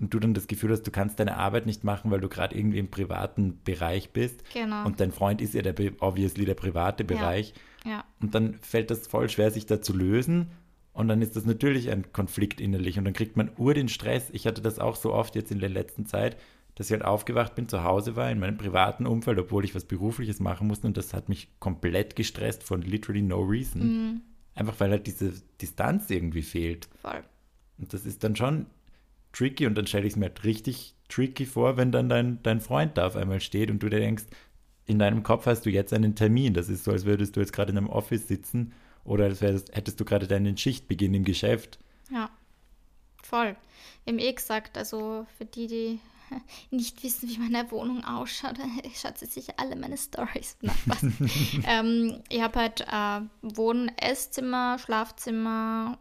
und du dann das Gefühl hast, du kannst deine Arbeit nicht machen, weil du gerade irgendwie im privaten Bereich bist. Genau. Und dein Freund ist ja der, obviously der private Bereich. Ja. ja. Und dann fällt das voll schwer, sich da zu lösen. Und dann ist das natürlich ein Konflikt innerlich und dann kriegt man ur den Stress. Ich hatte das auch so oft jetzt in der letzten Zeit, dass ich halt aufgewacht bin, zu Hause war, in meinem privaten Umfeld, obwohl ich was Berufliches machen musste und das hat mich komplett gestresst von literally no reason. Mhm. Einfach weil halt diese Distanz irgendwie fehlt. Voll. Und das ist dann schon tricky und dann stelle ich es mir halt richtig tricky vor, wenn dann dein, dein Freund da auf einmal steht und du dir denkst, in deinem Kopf hast du jetzt einen Termin. Das ist so, als würdest du jetzt gerade in einem Office sitzen oder als wärst, hättest du gerade deinen Schichtbeginn im Geschäft. Ja, voll. Haben eh gesagt, also für die, die [LAUGHS] nicht wissen, wie meine Wohnung ausschaut, [LAUGHS] schaut sie sich alle meine Stories. Spaß. [LAUGHS] ähm, ich habe halt äh, Wohn-, Esszimmer, Schlafzimmer,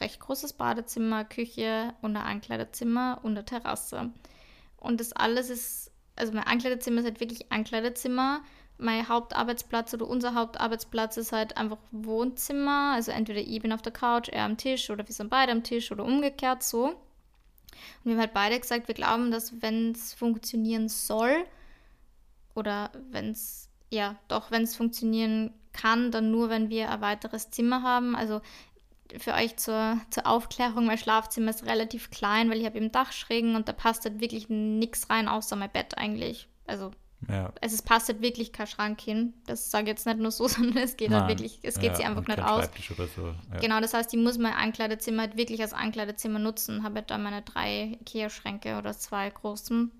recht großes Badezimmer, Küche und ein Ankleidezimmer und eine Terrasse. Und das alles ist, also mein Ankleidezimmer ist halt wirklich Ankleidezimmer. Mein Hauptarbeitsplatz oder unser Hauptarbeitsplatz ist halt einfach Wohnzimmer. Also entweder ich bin auf der Couch, er am Tisch oder wir sind beide am Tisch oder umgekehrt so. Und wir haben halt beide gesagt, wir glauben, dass wenn es funktionieren soll oder wenn es, ja, doch, wenn es funktionieren kann, dann nur, wenn wir ein weiteres Zimmer haben. Also für euch zur, zur Aufklärung, mein Schlafzimmer ist relativ klein, weil ich habe eben Dachschrägen und da passt halt wirklich nichts rein, außer mein Bett eigentlich. Also Ja. es ist, passt halt wirklich kein Schrank hin. Das sage ich jetzt nicht nur so, [LAUGHS] sondern es geht halt Nein. wirklich, es geht ja, sich einfach nicht aus. Oder so. Ja. Genau, das heißt, ich muss mein Ankleidezimmer halt wirklich als Ankleidezimmer nutzen. Habe halt da meine drei Ikea-Schränke oder zwei großen.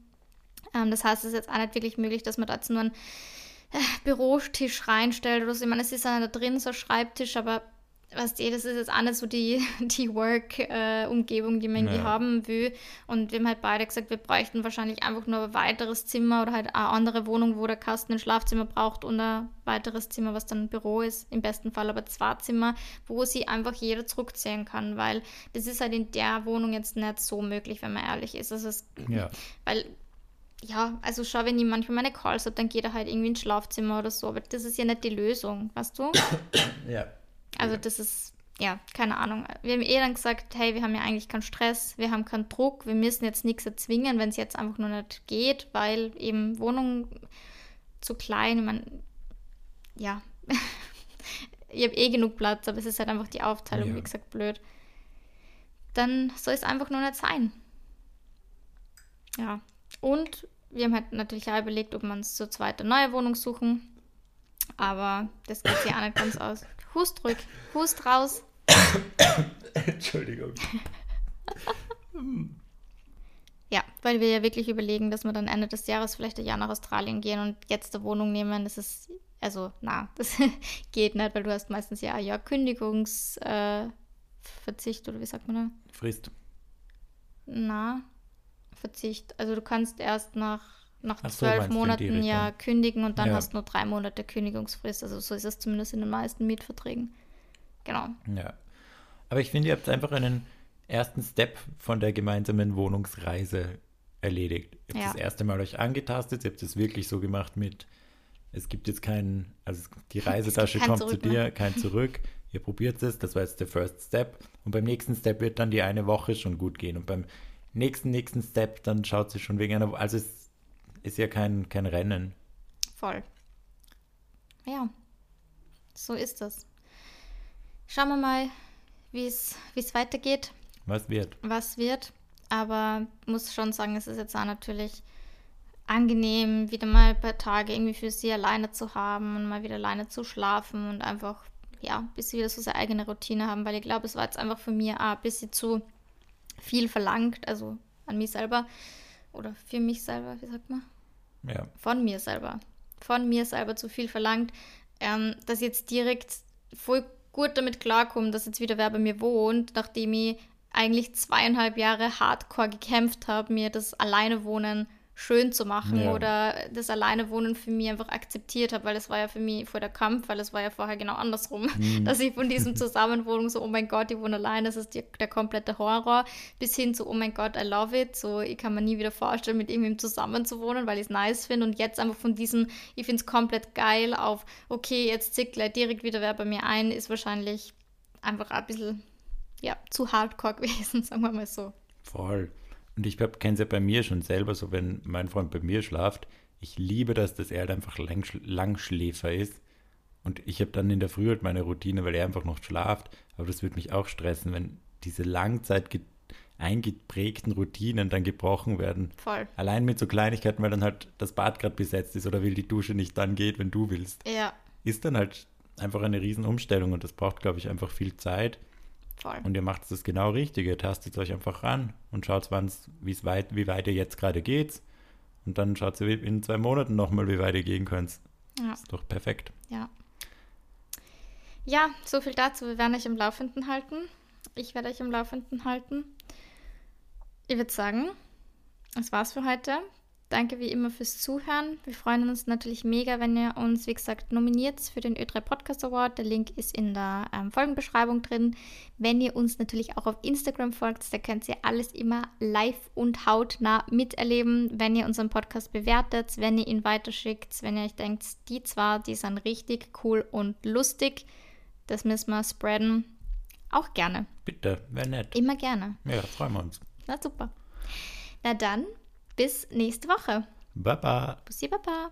Ähm, das heißt, es ist jetzt auch nicht wirklich möglich, dass man da jetzt nur einen äh, Bürotisch reinstellt oder so. Ich meine, es ist ja da drin so ein Schreibtisch, aber weißt du, das ist jetzt auch nicht so die, [LAUGHS] die Work-Umgebung, die man irgendwie Ja. haben will. Und wir haben halt beide gesagt, wir bräuchten wahrscheinlich einfach nur ein weiteres Zimmer oder halt eine andere Wohnung, wo der Kasten ein Schlafzimmer braucht und ein weiteres Zimmer, was dann ein Büro ist. Im besten Fall aber zwei Zimmer, wo sie einfach jeder zurückziehen kann, weil das ist halt in der Wohnung jetzt nicht so möglich, wenn man ehrlich ist. Also es, Ja. weil, ja, also schau, wenn ich manchmal meine Calls habe, dann geht er halt irgendwie ins Schlafzimmer oder so, aber das ist ja nicht die Lösung, weißt du? ja. Also das ist, ja, keine Ahnung. Wir haben eh dann gesagt, hey, wir haben ja eigentlich keinen Stress, wir haben keinen Druck, wir müssen jetzt nichts erzwingen, wenn es jetzt einfach nur nicht geht, weil eben Wohnung zu klein, ich meine, ja, [LAUGHS] ich habe eh genug Platz, aber es ist halt einfach die Aufteilung, Ja. wie gesagt, blöd. Dann soll es einfach nur nicht sein. Ja, und wir haben halt natürlich auch überlegt, ob wir uns zur zweiten neue Wohnung suchen. Aber das geht ja auch nicht ganz aus. Hust ruhig, hust raus. [COUGHS] Entschuldigung. Ja, weil wir ja wirklich überlegen, dass wir dann Ende des Jahres vielleicht ein Jahr nach Australien gehen und jetzt eine Wohnung nehmen. Das ist, also, na, das [LAUGHS] geht nicht, weil du hast meistens ja ein Jahr Kündigungsverzicht äh, oder wie sagt man da? Frist. Na, Verzicht. Also du kannst erst nach, nach Ach so, zwölf die Monaten ja kündigen und dann Ja. hast du nur drei Monate Kündigungsfrist. Also so ist es zumindest in den meisten Mietverträgen. Genau. Ja. Aber ich finde, ihr habt einfach einen ersten Step von der gemeinsamen Wohnungsreise erledigt. Ihr habt Ja. das erste Mal euch angetastet, ihr habt es wirklich so gemacht mit, es gibt jetzt keinen, also die Reisetasche kommt Zurück zu dir, kein Zurück. Ihr probiert es, das war jetzt der First Step. Und beim nächsten Step wird dann die eine Woche schon gut gehen. Und beim nächsten, nächsten Step, dann schaut sie schon wegen einer, also es ist ja kein, kein Rennen. Voll. Ja, so ist das. Schauen wir mal, wie es weitergeht, Was wird? was wird. Aber muss schon sagen, es ist jetzt auch natürlich angenehm, wieder mal ein paar Tage irgendwie für sie alleine zu haben und mal wieder alleine zu schlafen und einfach, ja, bis sie wieder so seine eigene Routine haben, weil ich glaube, es war jetzt einfach von mir auch ein bisschen zu viel verlangt, also an mich selber oder für mich selber, wie sagt man? Ja. von mir selber, von mir selber zu viel verlangt, ähm, dass ich jetzt direkt voll gut damit klarkomme, dass jetzt wieder wer bei mir wohnt, nachdem ich eigentlich zweieinhalb Jahre hardcore gekämpft habe, mir das Alleinewohnen schön zu machen Ja. oder das Alleinewohnen für mich einfach akzeptiert habe, weil es war ja für mich voll der Kampf, weil es war ja vorher genau andersrum, [LAUGHS] dass ich von diesem Zusammenwohnung so, oh mein Gott, ich wohne allein, das ist die, der komplette Horror, bis hin zu, oh mein Gott, I love it, so, ich kann mir nie wieder vorstellen, mit irgendwem zusammen zu wohnen, weil ich es nice finde und jetzt einfach von diesem, ich finde es komplett geil auf, okay, jetzt zieht gleich direkt wieder wer bei mir ein, ist wahrscheinlich einfach ein bisschen, ja, zu hardcore [LAUGHS] gewesen, sagen wir mal so. Voll. Und ich kenne es ja bei mir schon selber, so wenn mein Freund bei mir schlaft, ich liebe das, dass er halt einfach lang, Langschläfer ist. Und ich habe dann in der Früh halt meine Routine, weil er einfach noch schlaft. Aber das würde mich auch stressen, wenn diese Langzeit, eingeprägten Routinen dann gebrochen werden. Voll. Allein mit so Kleinigkeiten, weil dann halt das Bad gerade besetzt ist oder will die Dusche nicht dann geht, wenn du willst. Ja, Ist dann halt einfach eine Riesenumstellung und das braucht, glaube ich, einfach viel Zeit. Voll. Und ihr macht das genau richtig. Ihr tastet euch einfach ran und schaut, wann's, wie's weit, wie weit ihr jetzt gerade geht. Und dann schaut ihr in zwei Monaten nochmal, wie weit ihr gehen könnt. Ja. Ist doch perfekt. Ja. Ja, so viel dazu. Wir werden euch im Laufenden halten. Ich werde euch im Laufenden halten. Ich würde sagen, das war's für heute. Danke wie immer fürs Zuhören. Wir freuen uns natürlich mega, wenn ihr uns, wie gesagt, nominiert für den Ö3 Podcast Award. Der Link ist in der ähm, Folgenbeschreibung drin. Wenn ihr uns natürlich auch auf Instagram folgt, da könnt ihr alles immer live und hautnah miterleben. Wenn ihr unseren Podcast bewertet, wenn ihr ihn weiterschickt, wenn ihr euch denkt, die zwar, die sind richtig cool und lustig, das müssen wir spreaden. Auch gerne. Bitte, wäre nett. Immer gerne. Ja, freuen wir uns. Na super. Na dann, bis nächste Woche. Baba. Bussi Baba.